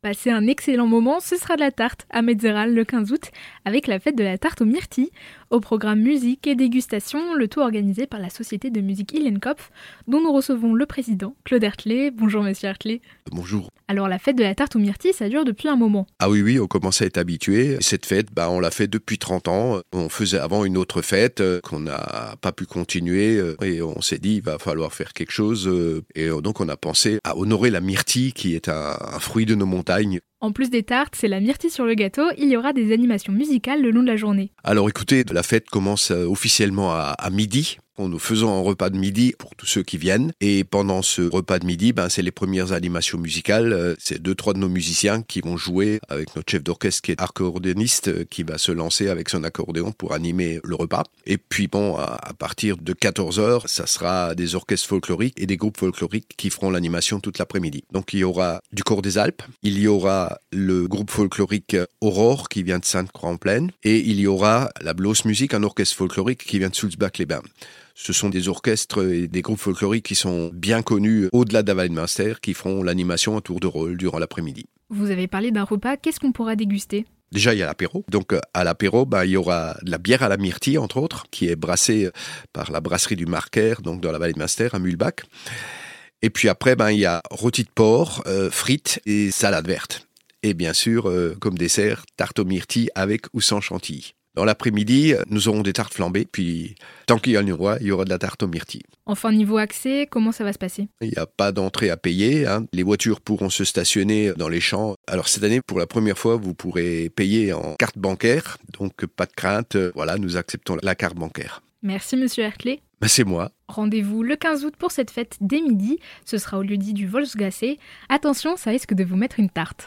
Passez un excellent moment, ce sera de la tarte à Metzeral le 15 août avec la fête de la tarte aux myrtilles. Au programme musique et dégustation, le tout organisé par la société de musique Illenkopf, dont nous recevons le président, Claude Hertley. Bonjour monsieur Hertley. Bonjour. Alors la fête de la tarte aux myrtilles, ça dure depuis un moment. Ah oui, oui, on commence à être habitué. Cette fête, bah, on l'a fait depuis 30 ans. On faisait avant une autre fête euh, qu'on n'a pas pu continuer euh, et on s'est dit, il va falloir faire quelque chose. Euh, et donc on a pensé à honorer la myrtille qui est un, un fruit de nos montagnes en plus des tartes, c'est la myrtille sur le gâteau, il y aura des animations musicales le long de la journée. Alors écoutez, la fête commence euh, officiellement à, à midi. Nous faisons un repas de midi pour tous ceux qui viennent. Et pendant ce repas de midi, ben, c'est les premières animations musicales. Euh, c'est deux, trois de nos musiciens qui vont jouer avec notre chef d'orchestre qui est accordéoniste, euh, qui va se lancer avec son accordéon pour animer le repas. Et puis bon, à partir de 14 heures, ça sera des orchestres folkloriques et des groupes folkloriques qui feront l'animation toute l'après-midi. Donc il y aura du Cours des Alpes, il y aura le groupe folklorique Aurore qui vient de Sainte-Croix-en-Plaine et il y aura la Bloss Music, un orchestre folklorique qui vient de Sulzbach-les-Bains. Ce sont des orchestres et des groupes folkloriques qui sont bien connus au-delà de la qui feront l'animation à tour de rôle durant l'après-midi. Vous avez parlé d'un repas, qu'est-ce qu'on pourra déguster? Déjà, il y a l'apéro. Donc, euh, à l'apéro, bah, il y aura de la bière à la myrtille, entre autres, qui est brassée euh, par la brasserie du Marquer, donc dans la vallée de Munster, à Mulbach. Et puis après, ben, il y a rôti de porc, euh, frites et salade verte. Et bien sûr, comme dessert, tarte aux myrtilles avec ou sans chantilly. Dans l'après-midi, nous aurons des tartes flambées, puis tant qu'il y a le roi, il y aura de la tarte aux myrtilles. Enfin, niveau accès, comment ça va se passer? Il n'y a pas d'entrée à payer. Hein. Les voitures pourront se stationner dans les champs. Alors cette année, pour la première fois, vous pourrez payer en carte bancaire, donc pas de crainte. Voilà, nous acceptons la carte bancaire. Merci Monsieur Herclé. Ben, c'est moi. Rendez-vous le 15 août pour cette fête dès midi. Ce sera au lieu dit du Volksgasse. Attention, ça risque de vous mettre une tarte.